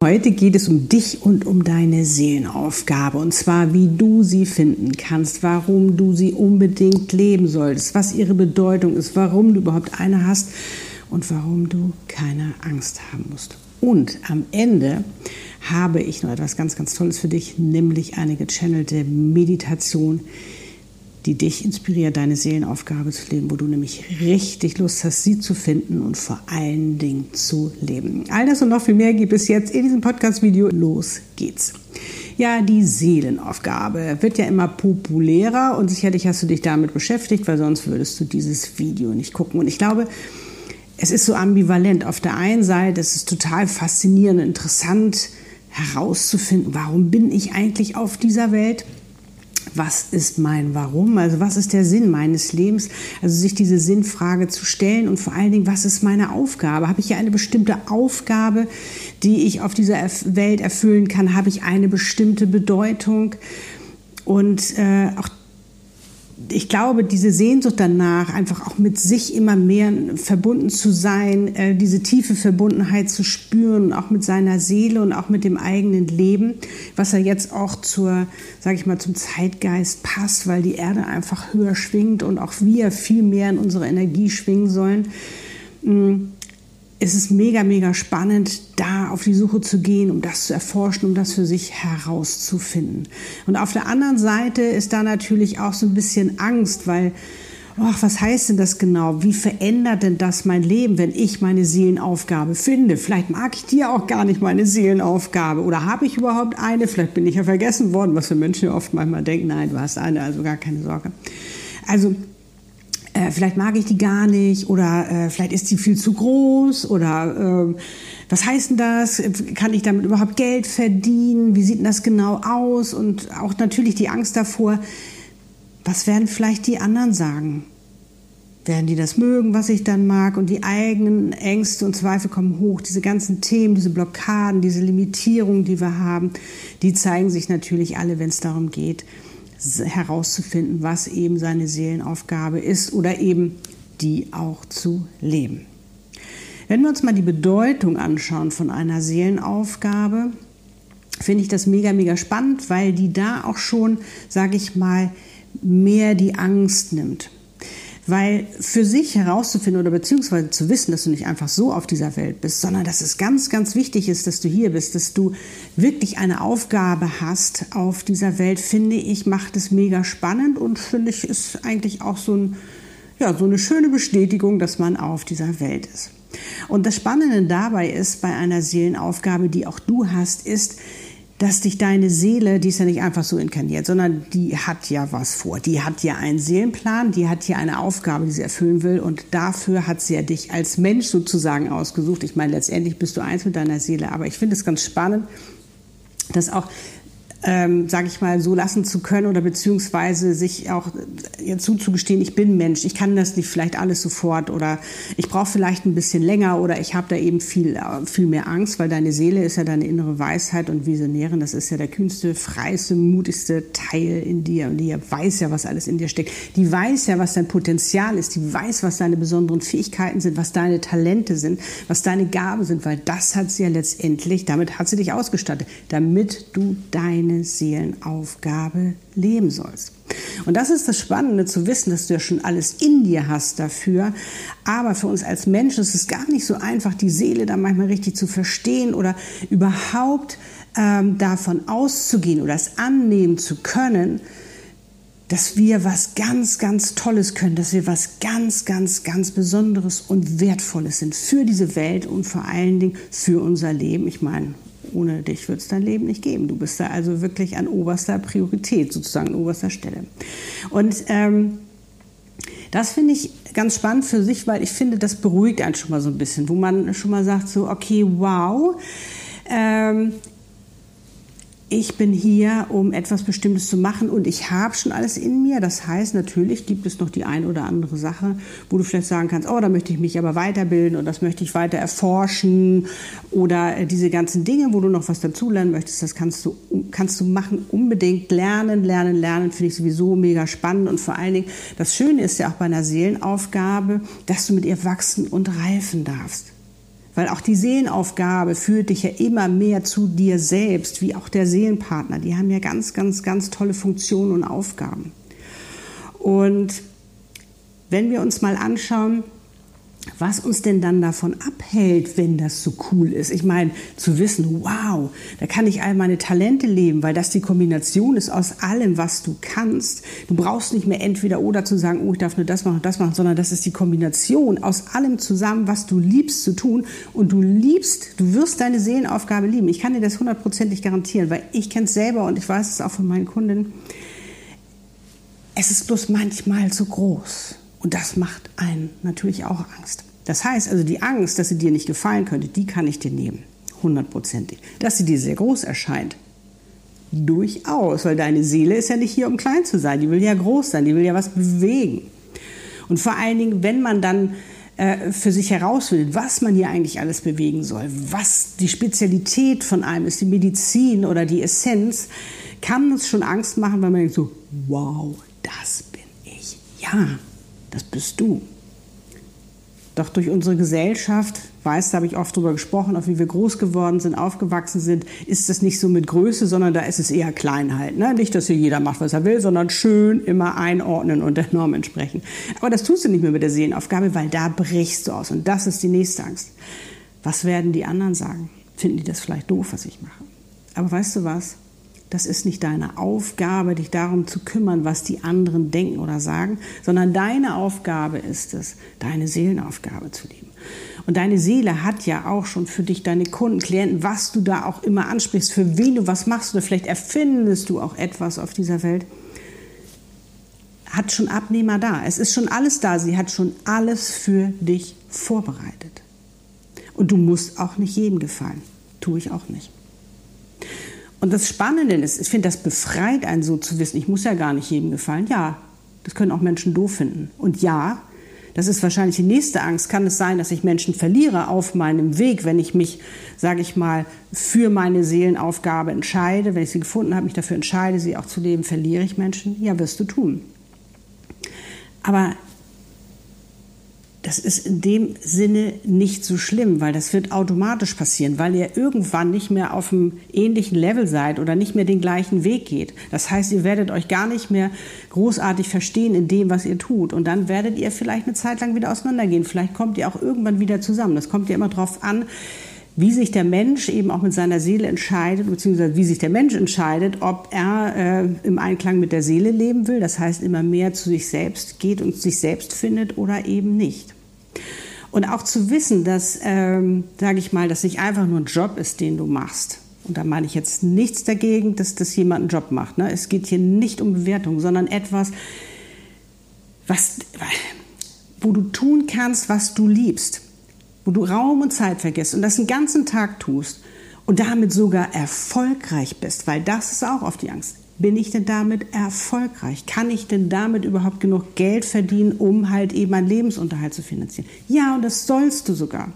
Heute geht es um dich und um deine Seelenaufgabe und zwar, wie du sie finden kannst, warum du sie unbedingt leben solltest, was ihre Bedeutung ist, warum du überhaupt eine hast und warum du keine Angst haben musst. Und am Ende habe ich noch etwas ganz, ganz Tolles für dich, nämlich eine gechannelte Meditation, die dich inspiriert, deine Seelenaufgabe zu leben, wo du nämlich richtig Lust hast, sie zu finden und vor allen Dingen zu leben. All das und noch viel mehr gibt es jetzt in diesem Podcast-Video. Los geht's. Ja, die Seelenaufgabe wird ja immer populärer und sicherlich hast du dich damit beschäftigt, weil sonst würdest du dieses Video nicht gucken. Und ich glaube, es ist so ambivalent. Auf der einen Seite ist es total faszinierend, interessant herauszufinden, warum bin ich eigentlich auf dieser Welt? Was ist mein Warum? Also was ist der Sinn meines Lebens? Also sich diese Sinnfrage zu stellen und vor allen Dingen, was ist meine Aufgabe? Habe ich hier eine bestimmte Aufgabe, die ich auf dieser Welt erfüllen kann? Habe ich eine bestimmte Bedeutung? Und äh, auch ich glaube, diese Sehnsucht danach, einfach auch mit sich immer mehr verbunden zu sein, äh, diese tiefe Verbundenheit zu spüren, auch mit seiner Seele und auch mit dem eigenen Leben, was ja jetzt auch zur, sage ich mal, zum Zeitgeist passt, weil die Erde einfach höher schwingt und auch wir viel mehr in unsere Energie schwingen sollen. Mm es ist mega, mega spannend, da auf die Suche zu gehen, um das zu erforschen, um das für sich herauszufinden. Und auf der anderen Seite ist da natürlich auch so ein bisschen Angst, weil, oh, was heißt denn das genau? Wie verändert denn das mein Leben, wenn ich meine Seelenaufgabe finde? Vielleicht mag ich dir auch gar nicht meine Seelenaufgabe oder habe ich überhaupt eine? Vielleicht bin ich ja vergessen worden, was wir Menschen oft manchmal denken. Nein, du hast eine, also gar keine Sorge. Also äh, vielleicht mag ich die gar nicht oder äh, vielleicht ist die viel zu groß oder äh, was heißt denn das? Kann ich damit überhaupt Geld verdienen? Wie sieht denn das genau aus? Und auch natürlich die Angst davor, was werden vielleicht die anderen sagen? Werden die das mögen, was ich dann mag? Und die eigenen Ängste und Zweifel kommen hoch. Diese ganzen Themen, diese Blockaden, diese Limitierungen, die wir haben, die zeigen sich natürlich alle, wenn es darum geht, herauszufinden, was eben seine Seelenaufgabe ist oder eben die auch zu leben. Wenn wir uns mal die Bedeutung anschauen von einer Seelenaufgabe, finde ich das mega, mega spannend, weil die da auch schon, sage ich mal, mehr die Angst nimmt. Weil für sich herauszufinden oder beziehungsweise zu wissen, dass du nicht einfach so auf dieser Welt bist, sondern dass es ganz, ganz wichtig ist, dass du hier bist, dass du wirklich eine Aufgabe hast auf dieser Welt, finde ich, macht es mega spannend und finde ich, ist eigentlich auch so, ein, ja, so eine schöne Bestätigung, dass man auf dieser Welt ist. Und das Spannende dabei ist, bei einer Seelenaufgabe, die auch du hast, ist, dass dich deine Seele, die ist ja nicht einfach so inkarniert, sondern die hat ja was vor. Die hat ja einen Seelenplan, die hat ja eine Aufgabe, die sie erfüllen will und dafür hat sie ja dich als Mensch sozusagen ausgesucht. Ich meine, letztendlich bist du eins mit deiner Seele, aber ich finde es ganz spannend, dass auch ähm, sage ich mal, so lassen zu können oder beziehungsweise sich auch äh, zuzugestehen, ich bin Mensch, ich kann das nicht vielleicht alles sofort oder ich brauche vielleicht ein bisschen länger oder ich habe da eben viel, äh, viel mehr Angst, weil deine Seele ist ja deine innere Weisheit und Visionärin, das ist ja der kühnste, freiste, mutigste Teil in dir und die weiß ja, was alles in dir steckt. Die weiß ja, was dein Potenzial ist, die weiß, was deine besonderen Fähigkeiten sind, was deine Talente sind, was deine Gaben sind, weil das hat sie ja letztendlich, damit hat sie dich ausgestattet, damit du dein deine Seelenaufgabe leben sollst. Und das ist das Spannende zu wissen, dass du ja schon alles in dir hast dafür. Aber für uns als Menschen ist es gar nicht so einfach, die Seele da manchmal richtig zu verstehen oder überhaupt ähm, davon auszugehen oder es annehmen zu können, dass wir was ganz, ganz Tolles können, dass wir was ganz, ganz, ganz Besonderes und Wertvolles sind für diese Welt und vor allen Dingen für unser Leben. Ich meine, ohne dich wird es dein Leben nicht geben. Du bist da also wirklich an oberster Priorität, sozusagen an oberster Stelle. Und ähm, das finde ich ganz spannend für sich, weil ich finde, das beruhigt einen schon mal so ein bisschen, wo man schon mal sagt, so, okay, wow, ähm, ich bin hier, um etwas Bestimmtes zu machen und ich habe schon alles in mir. Das heißt, natürlich gibt es noch die eine oder andere Sache, wo du vielleicht sagen kannst, oh, da möchte ich mich aber weiterbilden und das möchte ich weiter erforschen oder äh, diese ganzen Dinge, wo du noch was dazulernen möchtest, das kannst du, kannst du machen, unbedingt lernen, lernen, lernen, finde ich sowieso mega spannend und vor allen Dingen, das Schöne ist ja auch bei einer Seelenaufgabe, dass du mit ihr wachsen und reifen darfst. Weil auch die Seelenaufgabe führt dich ja immer mehr zu dir selbst, wie auch der Seelenpartner. Die haben ja ganz, ganz, ganz tolle Funktionen und Aufgaben. Und wenn wir uns mal anschauen, was uns denn dann davon abhält, wenn das so cool ist. Ich meine, zu wissen, wow, da kann ich all meine Talente leben, weil das die Kombination ist aus allem, was du kannst. Du brauchst nicht mehr entweder oder zu sagen, oh, ich darf nur das machen und das machen, sondern das ist die Kombination aus allem zusammen, was du liebst zu tun. Und du liebst, du wirst deine Seelenaufgabe lieben. Ich kann dir das hundertprozentig garantieren, weil ich kenne es selber und ich weiß es auch von meinen Kunden. Es ist bloß manchmal so groß. Und das macht einen natürlich auch Angst. Das heißt also, die Angst, dass sie dir nicht gefallen könnte, die kann ich dir nehmen. Hundertprozentig. Dass sie dir sehr groß erscheint. Durchaus, weil deine Seele ist ja nicht hier, um klein zu sein. Die will ja groß sein, die will ja was bewegen. Und vor allen Dingen, wenn man dann äh, für sich herausfindet, was man hier eigentlich alles bewegen soll, was die Spezialität von einem ist, die Medizin oder die Essenz, kann uns schon Angst machen, weil man denkt so, wow, das bin ich. Ja, das bist du. Doch durch unsere Gesellschaft, weiß, da habe ich oft drüber gesprochen, auf wie wir groß geworden sind, aufgewachsen sind, ist das nicht so mit Größe, sondern da ist es eher Kleinheit. Ne? Nicht, dass hier jeder macht, was er will, sondern schön immer einordnen und der Norm entsprechen. Aber das tust du nicht mehr mit der Seelenaufgabe, weil da brichst du aus. Und das ist die nächste Angst. Was werden die anderen sagen? Finden die das vielleicht doof, was ich mache? Aber weißt du was? Das ist nicht deine Aufgabe, dich darum zu kümmern, was die anderen denken oder sagen, sondern deine Aufgabe ist es, deine Seelenaufgabe zu leben. Und deine Seele hat ja auch schon für dich deine Kunden, Klienten, was du da auch immer ansprichst, für wen du was machst oder vielleicht erfindest du auch etwas auf dieser Welt, hat schon Abnehmer da. Es ist schon alles da. Sie hat schon alles für dich vorbereitet. Und du musst auch nicht jedem gefallen. Tue ich auch nicht. Und das Spannende ist, ich finde, das befreit einen so zu wissen, ich muss ja gar nicht jedem gefallen. Ja, das können auch Menschen doof finden. Und ja, das ist wahrscheinlich die nächste Angst. Kann es sein, dass ich Menschen verliere auf meinem Weg, wenn ich mich, sage ich mal, für meine Seelenaufgabe entscheide, wenn ich sie gefunden habe, mich dafür entscheide, sie auch zu leben, verliere ich Menschen? Ja, wirst du tun. Aber das ist in dem Sinne nicht so schlimm, weil das wird automatisch passieren, weil ihr irgendwann nicht mehr auf einem ähnlichen Level seid oder nicht mehr den gleichen Weg geht. Das heißt, ihr werdet euch gar nicht mehr großartig verstehen in dem, was ihr tut. Und dann werdet ihr vielleicht eine Zeit lang wieder auseinandergehen. Vielleicht kommt ihr auch irgendwann wieder zusammen. Das kommt ja immer darauf an, wie sich der Mensch eben auch mit seiner Seele entscheidet, beziehungsweise wie sich der Mensch entscheidet, ob er äh, im Einklang mit der Seele leben will, das heißt immer mehr zu sich selbst geht und sich selbst findet oder eben nicht. Und auch zu wissen, dass, ähm, sage ich mal, dass nicht einfach nur ein Job ist, den du machst. Und da meine ich jetzt nichts dagegen, dass das jemand einen Job macht. Ne? Es geht hier nicht um Bewertung, sondern etwas, was, wo du tun kannst, was du liebst wo du Raum und Zeit vergisst und das den ganzen Tag tust und damit sogar erfolgreich bist, weil das ist auch oft die Angst. Bin ich denn damit erfolgreich? Kann ich denn damit überhaupt genug Geld verdienen, um halt eben einen Lebensunterhalt zu finanzieren? Ja, und das sollst du sogar.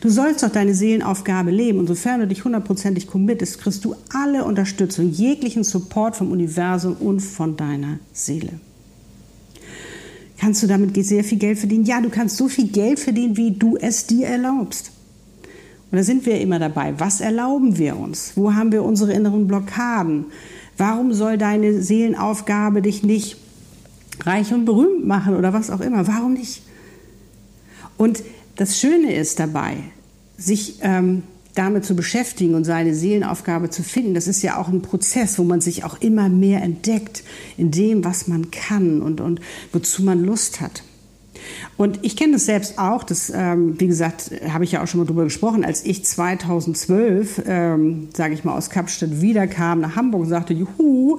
Du sollst doch deine Seelenaufgabe leben und sofern du dich hundertprozentig committest, kriegst du alle Unterstützung, jeglichen Support vom Universum und von deiner Seele. Kannst du damit sehr viel Geld verdienen? Ja, du kannst so viel Geld verdienen, wie du es dir erlaubst. Und da sind wir immer dabei. Was erlauben wir uns? Wo haben wir unsere inneren Blockaden? Warum soll deine Seelenaufgabe dich nicht reich und berühmt machen oder was auch immer? Warum nicht? Und das Schöne ist dabei, sich ähm, damit zu beschäftigen und seine Seelenaufgabe zu finden, das ist ja auch ein Prozess, wo man sich auch immer mehr entdeckt in dem, was man kann und, und wozu man Lust hat. Und ich kenne das selbst auch, das, ähm, wie gesagt, habe ich ja auch schon mal drüber gesprochen, als ich 2012, ähm, sage ich mal, aus Kapstadt wiederkam nach Hamburg und sagte, juhu,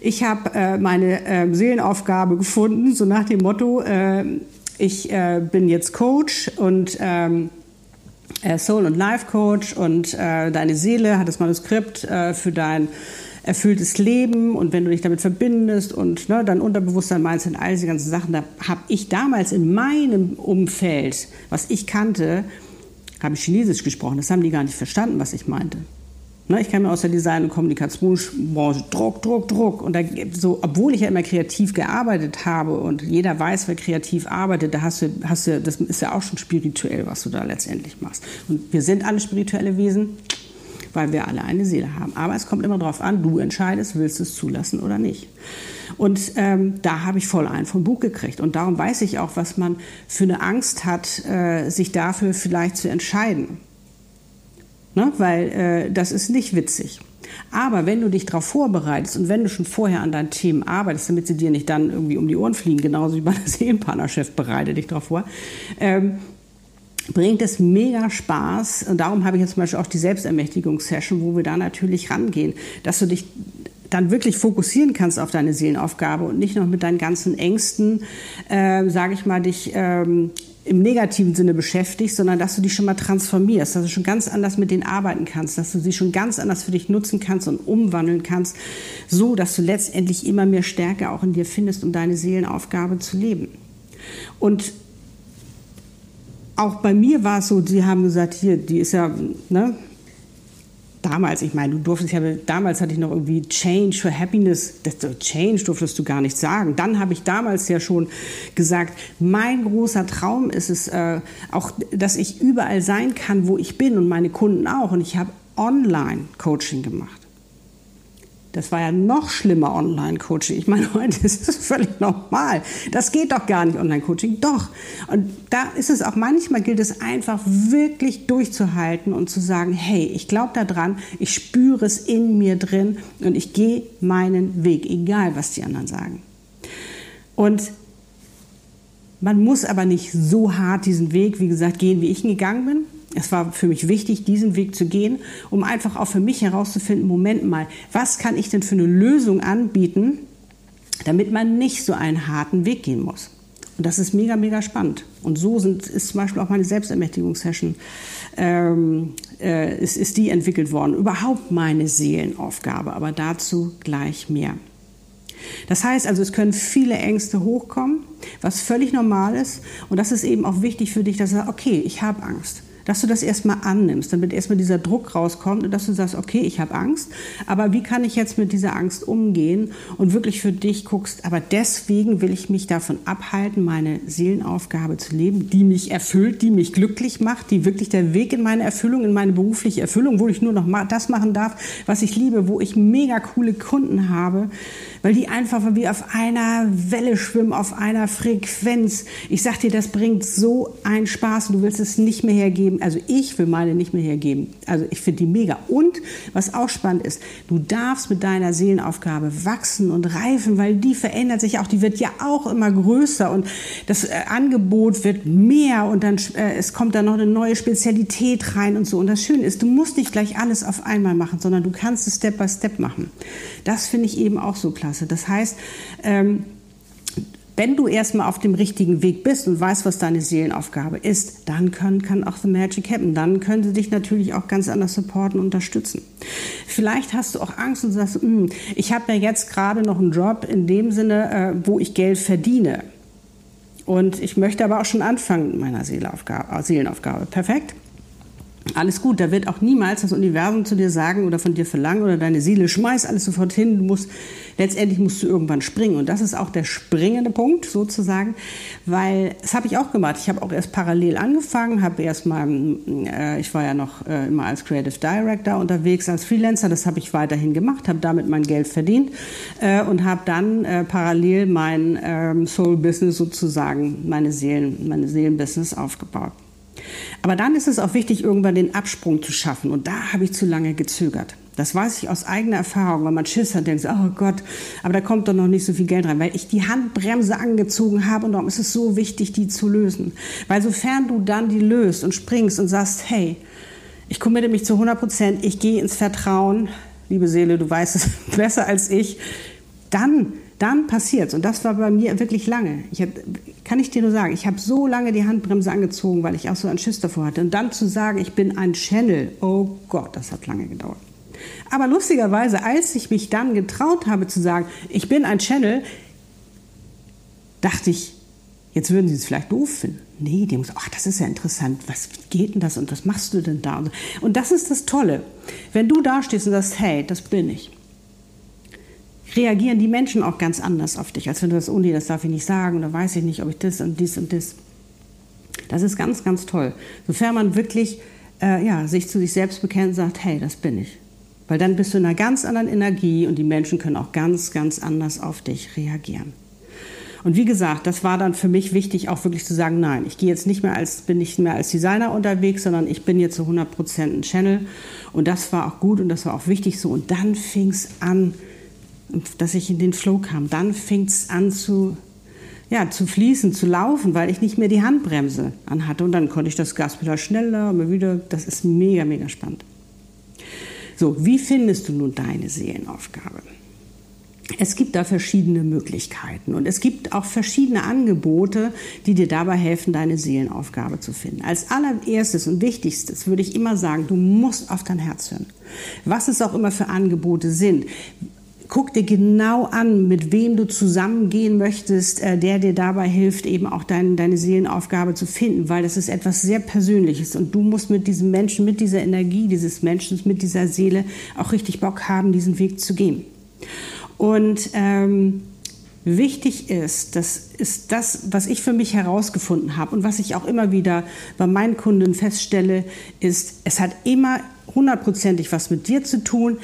ich habe äh, meine äh, Seelenaufgabe gefunden, so nach dem Motto, äh, ich äh, bin jetzt Coach und ähm, äh, Soul- und Life-Coach und äh, deine Seele hat das Manuskript äh, für dein erfülltes Leben und wenn du dich damit verbindest und ne, dein Unterbewusstsein meinst und all diese ganzen Sachen, da habe ich damals in meinem Umfeld, was ich kannte, habe ich Chinesisch gesprochen. Das haben die gar nicht verstanden, was ich meinte. Ne, ich kenne aus der Design- und Kommunikationsbranche Druck, Druck, Druck. Und da, so, obwohl ich ja immer kreativ gearbeitet habe und jeder weiß, wer kreativ arbeitet, da hast du, hast du, das ist ja auch schon spirituell, was du da letztendlich machst. Und wir sind alle spirituelle Wesen, weil wir alle eine Seele haben. Aber es kommt immer darauf an, du entscheidest, willst du es zulassen oder nicht. Und ähm, da habe ich voll ein vom Buch gekriegt. Und darum weiß ich auch, was man für eine Angst hat, äh, sich dafür vielleicht zu entscheiden. Ne? Weil äh, das ist nicht witzig. Aber wenn du dich darauf vorbereitest und wenn du schon vorher an deinen Themen arbeitest, damit sie dir nicht dann irgendwie um die Ohren fliegen, genauso wie bei der Seelenpartnerschaft, bereite dich darauf vor, ähm, bringt es mega Spaß. Und darum habe ich jetzt zum Beispiel auch die Selbstermächtigungssession, wo wir da natürlich rangehen, dass du dich dann wirklich fokussieren kannst auf deine Seelenaufgabe und nicht noch mit deinen ganzen Ängsten, äh, sage ich mal, dich ähm, im negativen Sinne beschäftigst, sondern dass du dich schon mal transformierst, dass du schon ganz anders mit denen arbeiten kannst, dass du sie schon ganz anders für dich nutzen kannst und umwandeln kannst, so dass du letztendlich immer mehr Stärke auch in dir findest, um deine Seelenaufgabe zu leben. Und auch bei mir war es so, sie haben gesagt, hier, die ist ja, ne, damals, ich meine, du durftest ja, damals hatte ich noch irgendwie Change for Happiness, das, Change durftest du gar nicht sagen. Dann habe ich damals ja schon gesagt, mein großer Traum ist es äh, auch, dass ich überall sein kann, wo ich bin und meine Kunden auch. Und ich habe Online-Coaching gemacht. Das war ja noch schlimmer Online-Coaching. Ich meine, heute ist es völlig normal. Das geht doch gar nicht Online-Coaching. Doch. Und da ist es auch manchmal gilt es einfach wirklich durchzuhalten und zu sagen, hey, ich glaube daran, ich spüre es in mir drin und ich gehe meinen Weg, egal was die anderen sagen. Und man muss aber nicht so hart diesen Weg, wie gesagt, gehen, wie ich ihn gegangen bin. Es war für mich wichtig, diesen Weg zu gehen, um einfach auch für mich herauszufinden, Moment mal, was kann ich denn für eine Lösung anbieten, damit man nicht so einen harten Weg gehen muss. Und das ist mega, mega spannend. Und so sind, ist zum Beispiel auch meine Selbstermächtigungssession, ähm, äh, ist, ist die entwickelt worden. Überhaupt meine Seelenaufgabe, aber dazu gleich mehr. Das heißt also, es können viele Ängste hochkommen, was völlig normal ist. Und das ist eben auch wichtig für dich, dass du sagst, okay, ich habe Angst dass du das erstmal annimmst, damit erstmal dieser Druck rauskommt und dass du sagst, okay, ich habe Angst, aber wie kann ich jetzt mit dieser Angst umgehen und wirklich für dich guckst, aber deswegen will ich mich davon abhalten, meine Seelenaufgabe zu leben, die mich erfüllt, die mich glücklich macht, die wirklich der Weg in meine Erfüllung, in meine berufliche Erfüllung, wo ich nur noch das machen darf, was ich liebe, wo ich mega coole Kunden habe, weil die einfach wie auf einer Welle schwimmen, auf einer Frequenz. Ich sag dir, das bringt so einen Spaß und du willst es nicht mehr hergeben also ich will meine nicht mehr hergeben. Also ich finde die mega. Und was auch spannend ist, du darfst mit deiner Seelenaufgabe wachsen und reifen, weil die verändert sich auch. Die wird ja auch immer größer und das äh, Angebot wird mehr und dann äh, es kommt dann noch eine neue Spezialität rein und so. Und das Schöne ist, du musst nicht gleich alles auf einmal machen, sondern du kannst es Step by Step machen. Das finde ich eben auch so klasse. Das heißt, ähm, wenn du erstmal auf dem richtigen Weg bist und weißt, was deine Seelenaufgabe ist, dann kann, kann auch The Magic happen. Dann können sie dich natürlich auch ganz anders supporten und unterstützen. Vielleicht hast du auch Angst und sagst, hm, ich habe ja jetzt gerade noch einen Job in dem Sinne, äh, wo ich Geld verdiene. Und ich möchte aber auch schon anfangen mit meiner Seelenaufgabe. Perfekt. Alles gut, da wird auch niemals das Universum zu dir sagen oder von dir verlangen oder deine Seele schmeiß alles sofort hin. Du musst, letztendlich musst du irgendwann springen. Und das ist auch der springende Punkt sozusagen, weil das habe ich auch gemacht. Ich habe auch erst parallel angefangen, habe erst mal, äh, ich war ja noch äh, immer als Creative Director unterwegs, als Freelancer. Das habe ich weiterhin gemacht, habe damit mein Geld verdient äh, und habe dann äh, parallel mein ähm, Soul Business sozusagen, meine Seelen, meine Seelenbusiness aufgebaut. Aber dann ist es auch wichtig, irgendwann den Absprung zu schaffen. Und da habe ich zu lange gezögert. Das weiß ich aus eigener Erfahrung, weil man Schiss hat, denkt, oh Gott, aber da kommt doch noch nicht so viel Geld rein, weil ich die Handbremse angezogen habe und darum ist es so wichtig, die zu lösen. Weil sofern du dann die löst und springst und sagst, hey, ich committe mich zu 100 Prozent, ich gehe ins Vertrauen, liebe Seele, du weißt es besser als ich, dann, dann passiert's. Und das war bei mir wirklich lange. Ich hab, kann ich dir nur sagen, ich habe so lange die Handbremse angezogen, weil ich auch so einen Schiss davor hatte. Und dann zu sagen, ich bin ein Channel, oh Gott, das hat lange gedauert. Aber lustigerweise, als ich mich dann getraut habe zu sagen, ich bin ein Channel, dachte ich, jetzt würden sie es vielleicht doof finden. Nee, die gesagt, ach, das ist ja interessant, was geht denn das und was machst du denn da? Und das ist das Tolle. Wenn du da stehst und sagst, hey, das bin ich, reagieren die Menschen auch ganz anders auf dich, als wenn du sagst, oh nee, das darf ich nicht sagen oder weiß ich nicht, ob ich das und dies und das. Das ist ganz, ganz toll. Sofern man wirklich äh, ja, sich zu sich selbst bekennt und sagt, hey, das bin ich. Weil dann bist du in einer ganz anderen Energie und die Menschen können auch ganz, ganz anders auf dich reagieren. Und wie gesagt, das war dann für mich wichtig, auch wirklich zu sagen, nein, ich gehe jetzt nicht mehr als, bin nicht mehr als Designer unterwegs, sondern ich bin jetzt zu 100 Prozent ein Channel. Und das war auch gut und das war auch wichtig so. Und dann fing es an, dass ich in den Flow kam. Dann fing es an zu, ja, zu fließen, zu laufen, weil ich nicht mehr die Handbremse anhatte. Und dann konnte ich das Gas wieder schneller, immer wieder. Das ist mega, mega spannend. So, wie findest du nun deine Seelenaufgabe? Es gibt da verschiedene Möglichkeiten und es gibt auch verschiedene Angebote, die dir dabei helfen, deine Seelenaufgabe zu finden. Als allererstes und wichtigstes würde ich immer sagen, du musst auf dein Herz hören. Was es auch immer für Angebote sind. Guck dir genau an, mit wem du zusammengehen möchtest, äh, der dir dabei hilft, eben auch dein, deine Seelenaufgabe zu finden, weil das ist etwas sehr Persönliches und du musst mit diesem Menschen, mit dieser Energie dieses Menschen, mit dieser Seele auch richtig Bock haben, diesen Weg zu gehen. Und ähm, wichtig ist, das ist das, was ich für mich herausgefunden habe und was ich auch immer wieder bei meinen Kunden feststelle, ist, es hat immer hundertprozentig was mit dir zu tun.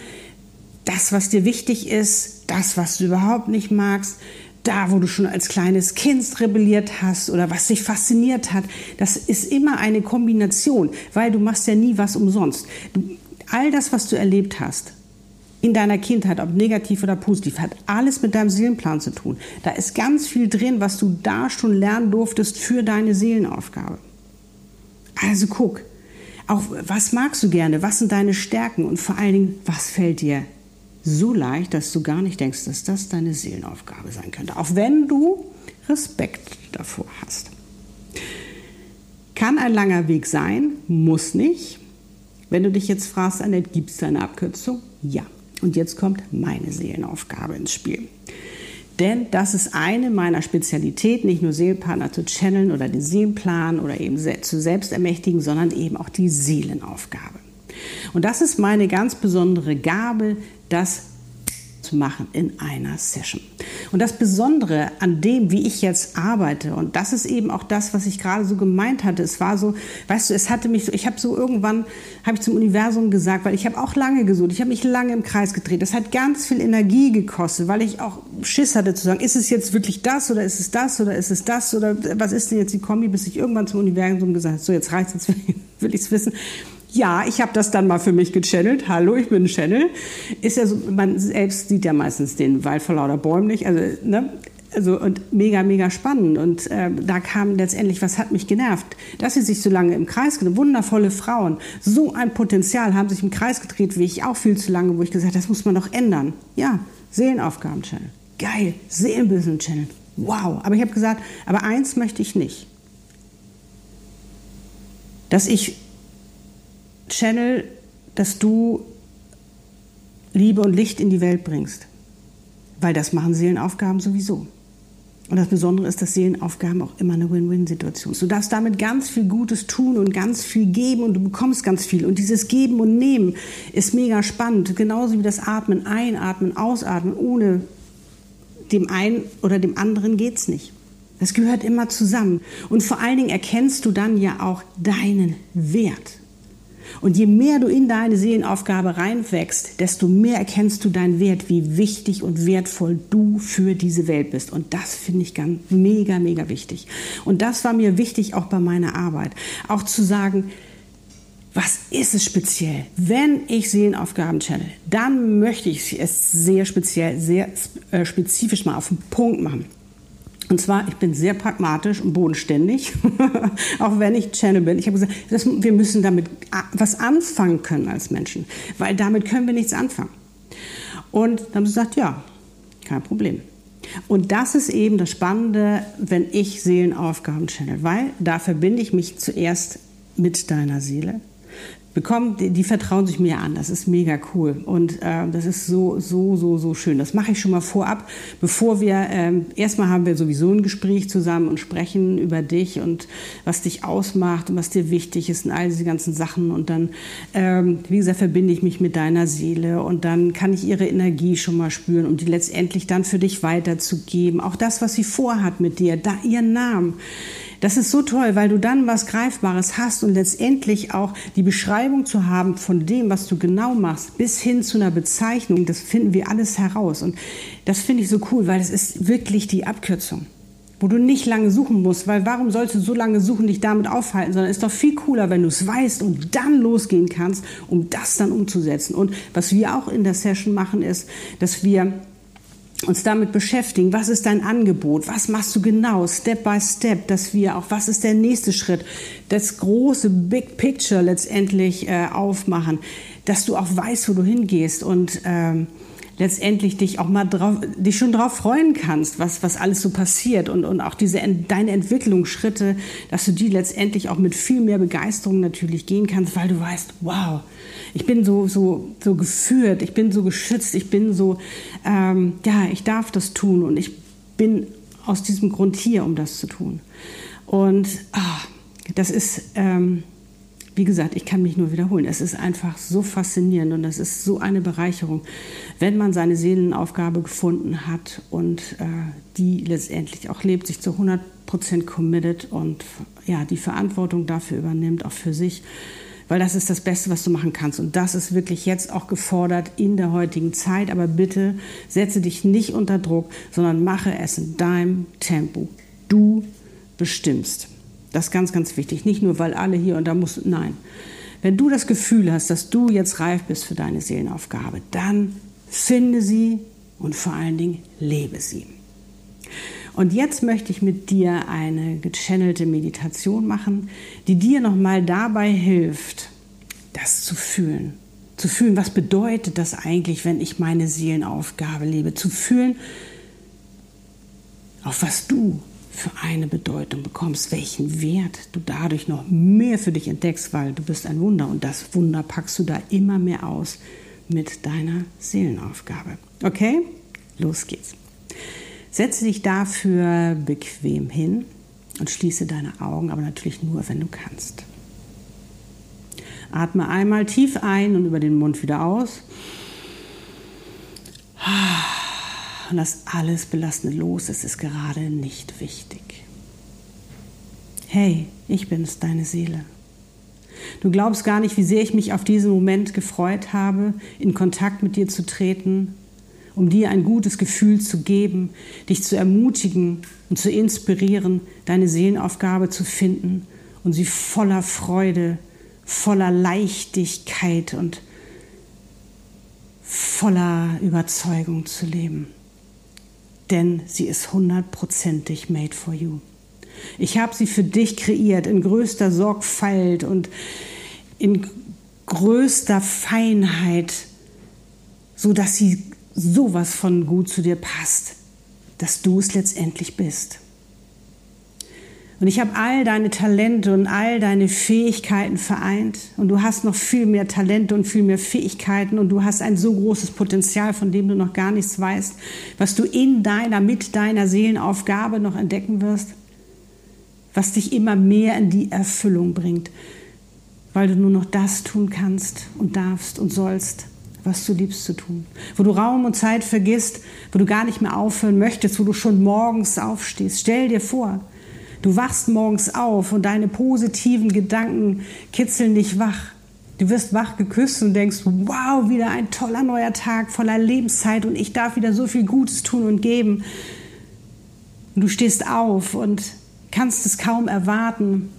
Das, was dir wichtig ist, das, was du überhaupt nicht magst, da, wo du schon als kleines Kind rebelliert hast oder was dich fasziniert hat, das ist immer eine Kombination, weil du machst ja nie was umsonst. Du, all das, was du erlebt hast, in deiner Kindheit, ob negativ oder positiv, hat alles mit deinem Seelenplan zu tun. Da ist ganz viel drin, was du da schon lernen durftest für deine Seelenaufgabe. Also guck, auch was magst du gerne, was sind deine Stärken und vor allen Dingen, was fällt dir so leicht, dass du gar nicht denkst, dass das deine Seelenaufgabe sein könnte, auch wenn du Respekt davor hast. Kann ein langer Weg sein, muss nicht. Wenn du dich jetzt fragst, Annette, gibt es da eine Abkürzung? Ja. Und jetzt kommt meine Seelenaufgabe ins Spiel. Denn das ist eine meiner Spezialitäten, nicht nur Seelenpartner zu channeln oder den Seelenplan oder eben zu selbst ermächtigen, sondern eben auch die Seelenaufgabe. Und das ist meine ganz besondere Gabe, das zu machen in einer Session. Und das Besondere an dem, wie ich jetzt arbeite, und das ist eben auch das, was ich gerade so gemeint hatte. Es war so, weißt du, es hatte mich so, ich habe so irgendwann, habe ich zum Universum gesagt, weil ich habe auch lange gesucht, ich habe mich lange im Kreis gedreht. Das hat ganz viel Energie gekostet, weil ich auch Schiss hatte zu sagen, ist es jetzt wirklich das oder ist es das oder ist es das oder was ist denn jetzt die Kombi, bis ich irgendwann zum Universum gesagt habe, so jetzt reicht es, jetzt will ich es wissen. Ja, ich habe das dann mal für mich gechannelt. Hallo, ich bin ein Channel. Ist ja so, man selbst sieht ja meistens den Wald vor lauter Bäumen nicht. Also, ne? Also und mega, mega spannend. Und äh, da kam letztendlich, was hat mich genervt, dass sie sich so lange im Kreis gedreht, wundervolle Frauen, so ein Potenzial, haben sich im Kreis gedreht, wie ich auch viel zu lange, wo ich gesagt, das muss man doch ändern. Ja, Seelenaufgaben-Channel. Geil, Seelenbusiness-Channel. Wow. Aber ich habe gesagt, aber eins möchte ich nicht. Dass ich Channel, dass du Liebe und Licht in die Welt bringst. Weil das machen Seelenaufgaben sowieso. Und das Besondere ist, dass Seelenaufgaben auch immer eine Win-Win-Situation sind. Du darfst damit ganz viel Gutes tun und ganz viel geben und du bekommst ganz viel. Und dieses Geben und Nehmen ist mega spannend. Genauso wie das Atmen, Einatmen, Ausatmen. Ohne dem einen oder dem anderen geht es nicht. Das gehört immer zusammen. Und vor allen Dingen erkennst du dann ja auch deinen Wert. Und je mehr du in deine Seelenaufgabe reinwächst, desto mehr erkennst du deinen Wert, wie wichtig und wertvoll du für diese Welt bist. Und das finde ich ganz mega, mega wichtig. Und das war mir wichtig auch bei meiner Arbeit. Auch zu sagen, was ist es speziell? Wenn ich Seelenaufgaben channel, dann möchte ich es sehr speziell, sehr äh, spezifisch mal auf den Punkt machen. Und zwar, ich bin sehr pragmatisch und bodenständig, auch wenn ich Channel bin. Ich habe gesagt, das, wir müssen damit was anfangen können als Menschen, weil damit können wir nichts anfangen. Und dann haben sie gesagt, ja, kein Problem. Und das ist eben das Spannende, wenn ich Seelenaufgaben channel, weil da verbinde ich mich zuerst mit deiner Seele bekommen, die, die, vertrauen sich mir an. Das ist mega cool und äh, das ist so, so, so, so schön. Das mache ich schon mal vorab, bevor wir, ähm, erstmal haben wir sowieso ein Gespräch zusammen und sprechen über dich und was dich ausmacht und was dir wichtig ist und all diese ganzen Sachen. Und dann, ähm, wie gesagt, verbinde ich mich mit deiner Seele und dann kann ich ihre Energie schon mal spüren und die letztendlich dann für dich weiterzugeben. Auch das, was sie vorhat mit dir, da ihren Namen. Das ist so toll, weil du dann was Greifbares hast und letztendlich auch die Beschreibung zu haben von dem, was du genau machst, bis hin zu einer Bezeichnung, das finden wir alles heraus. Und das finde ich so cool, weil es ist wirklich die Abkürzung wo du nicht lange suchen musst, weil warum sollst du so lange suchen, dich damit aufhalten, sondern es ist doch viel cooler, wenn du es weißt und dann losgehen kannst, um das dann umzusetzen. Und was wir auch in der Session machen, ist, dass wir uns damit beschäftigen, was ist dein Angebot, was machst du genau, Step by Step, dass wir auch, was ist der nächste Schritt, das große Big Picture letztendlich äh, aufmachen, dass du auch weißt, wo du hingehst und ähm, letztendlich dich auch mal drauf, dich schon drauf freuen kannst, was, was alles so passiert und, und auch diese, deine Entwicklungsschritte, dass du die letztendlich auch mit viel mehr Begeisterung natürlich gehen kannst, weil du weißt, wow, ich bin so, so, so geführt, ich bin so geschützt, ich bin so, ähm, ja, ich darf das tun und ich bin aus diesem Grund hier, um das zu tun. Und ah, das ist, ähm, wie gesagt, ich kann mich nur wiederholen. Es ist einfach so faszinierend und es ist so eine Bereicherung, wenn man seine Seelenaufgabe gefunden hat und äh, die letztendlich auch lebt, sich zu 100 Prozent committed und ja, die Verantwortung dafür übernimmt, auch für sich. Weil das ist das Beste, was du machen kannst. Und das ist wirklich jetzt auch gefordert in der heutigen Zeit. Aber bitte setze dich nicht unter Druck, sondern mache es in deinem Tempo. Du bestimmst. Das ist ganz, ganz wichtig. Nicht nur, weil alle hier und da muss. Nein. Wenn du das Gefühl hast, dass du jetzt reif bist für deine Seelenaufgabe, dann finde sie und vor allen Dingen lebe sie. Und jetzt möchte ich mit dir eine gechannelte Meditation machen, die dir nochmal dabei hilft, das zu fühlen. Zu fühlen, was bedeutet das eigentlich, wenn ich meine Seelenaufgabe lebe? Zu fühlen, auf was du für eine Bedeutung bekommst, welchen Wert du dadurch noch mehr für dich entdeckst, weil du bist ein Wunder und das Wunder packst du da immer mehr aus mit deiner Seelenaufgabe. Okay? Los geht's. Setze dich dafür bequem hin und schließe deine Augen, aber natürlich nur, wenn du kannst. Atme einmal tief ein und über den Mund wieder aus und lass alles Belastende los. Es ist gerade nicht wichtig. Hey, ich bin's, deine Seele. Du glaubst gar nicht, wie sehr ich mich auf diesen Moment gefreut habe, in Kontakt mit dir zu treten, um dir ein gutes Gefühl zu geben, dich zu ermutigen und zu inspirieren, deine Seelenaufgabe zu finden und sie voller Freude, voller Leichtigkeit und voller Überzeugung zu leben denn sie ist hundertprozentig made for you. Ich habe sie für dich kreiert in größter Sorgfalt und in größter Feinheit, so dass sie sowas von gut zu dir passt, dass du es letztendlich bist. Und ich habe all deine Talente und all deine Fähigkeiten vereint. Und du hast noch viel mehr Talente und viel mehr Fähigkeiten. Und du hast ein so großes Potenzial, von dem du noch gar nichts weißt, was du in deiner, mit deiner Seelenaufgabe noch entdecken wirst. Was dich immer mehr in die Erfüllung bringt. Weil du nur noch das tun kannst und darfst und sollst, was du liebst zu tun. Wo du Raum und Zeit vergisst, wo du gar nicht mehr aufhören möchtest, wo du schon morgens aufstehst. Stell dir vor, Du wachst morgens auf und deine positiven Gedanken kitzeln dich wach. Du wirst wach geküsst und denkst, wow, wieder ein toller neuer Tag voller Lebenszeit und ich darf wieder so viel Gutes tun und geben. Und du stehst auf und kannst es kaum erwarten,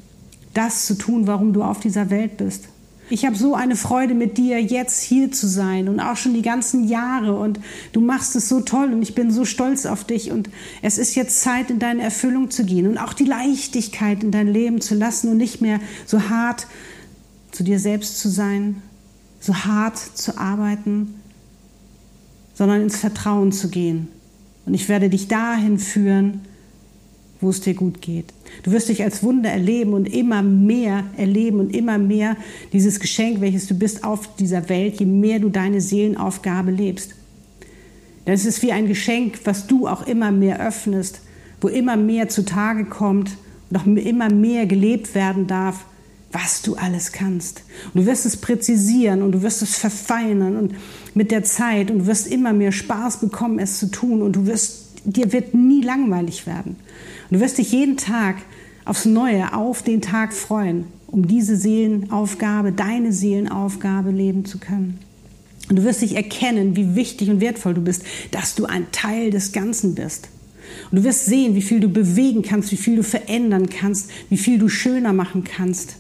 das zu tun, warum du auf dieser Welt bist. Ich habe so eine Freude mit dir, jetzt hier zu sein und auch schon die ganzen Jahre und du machst es so toll und ich bin so stolz auf dich und es ist jetzt Zeit, in deine Erfüllung zu gehen und auch die Leichtigkeit in dein Leben zu lassen und nicht mehr so hart zu dir selbst zu sein, so hart zu arbeiten, sondern ins Vertrauen zu gehen Und ich werde dich dahin führen, wo es dir gut geht. Du wirst dich als Wunder erleben und immer mehr erleben und immer mehr dieses Geschenk, welches du bist auf dieser Welt, je mehr du deine Seelenaufgabe lebst. Denn es ist wie ein Geschenk, was du auch immer mehr öffnest, wo immer mehr zutage kommt und auch immer mehr gelebt werden darf, was du alles kannst. Und du wirst es präzisieren und du wirst es verfeinern und mit der Zeit und du wirst immer mehr Spaß bekommen, es zu tun und du wirst, dir wird nie langweilig werden. Und du wirst dich jeden Tag aufs Neue auf den Tag freuen, um diese Seelenaufgabe, deine Seelenaufgabe leben zu können. Und du wirst dich erkennen, wie wichtig und wertvoll du bist, dass du ein Teil des Ganzen bist. Und du wirst sehen, wie viel du bewegen kannst, wie viel du verändern kannst, wie viel du schöner machen kannst,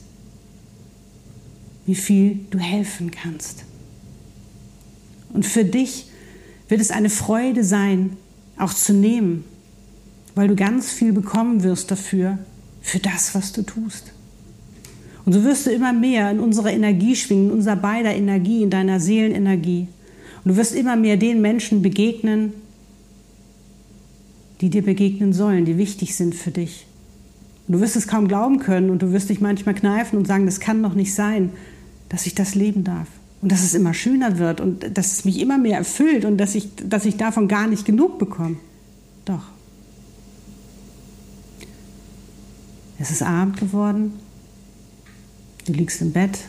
wie viel du helfen kannst. Und für dich wird es eine Freude sein, auch zu nehmen, weil du ganz viel bekommen wirst dafür, für das, was du tust. Und so wirst du immer mehr in unserer Energie schwingen, in unserer beider Energie, in deiner Seelenenergie. Und du wirst immer mehr den Menschen begegnen, die dir begegnen sollen, die wichtig sind für dich. Und du wirst es kaum glauben können und du wirst dich manchmal kneifen und sagen, das kann doch nicht sein, dass ich das leben darf. Und dass es immer schöner wird und dass es mich immer mehr erfüllt und dass ich, dass ich davon gar nicht genug bekomme. Doch. Es ist Abend geworden. Du liegst im Bett.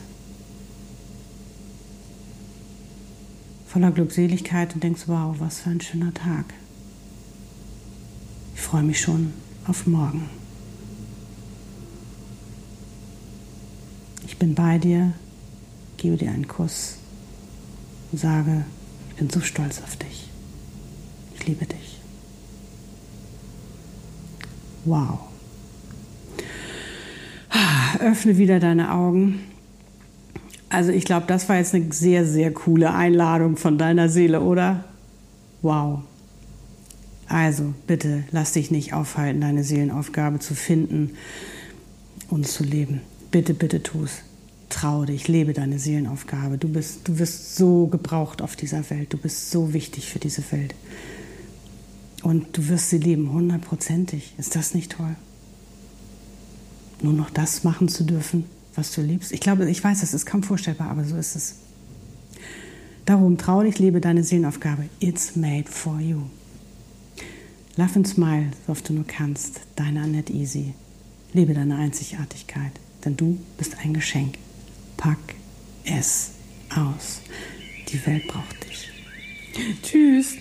Voller Glückseligkeit und denkst, wow, was für ein schöner Tag. Ich freue mich schon auf morgen. Ich bin bei dir, gebe dir einen Kuss und sage, ich bin so stolz auf dich. Ich liebe dich. Wow öffne wieder deine Augen. Also ich glaube, das war jetzt eine sehr, sehr coole Einladung von deiner Seele, oder? Wow. Also bitte lass dich nicht aufhalten, deine Seelenaufgabe zu finden und zu leben. Bitte, bitte tu es. Trau dich, lebe deine Seelenaufgabe. Du bist, du wirst so gebraucht auf dieser Welt. Du bist so wichtig für diese Welt. Und du wirst sie leben, hundertprozentig. Ist das nicht toll? Nur noch das machen zu dürfen, was du liebst. Ich glaube, ich weiß, das ist kaum vorstellbar, aber so ist es. Darum trau dich, lebe deine Seelenaufgabe. It's made for you. Love and smile, so oft du nur kannst. Deine Annette Easy. Lebe deine Einzigartigkeit, denn du bist ein Geschenk. Pack es aus. Die Welt braucht dich. Tschüss.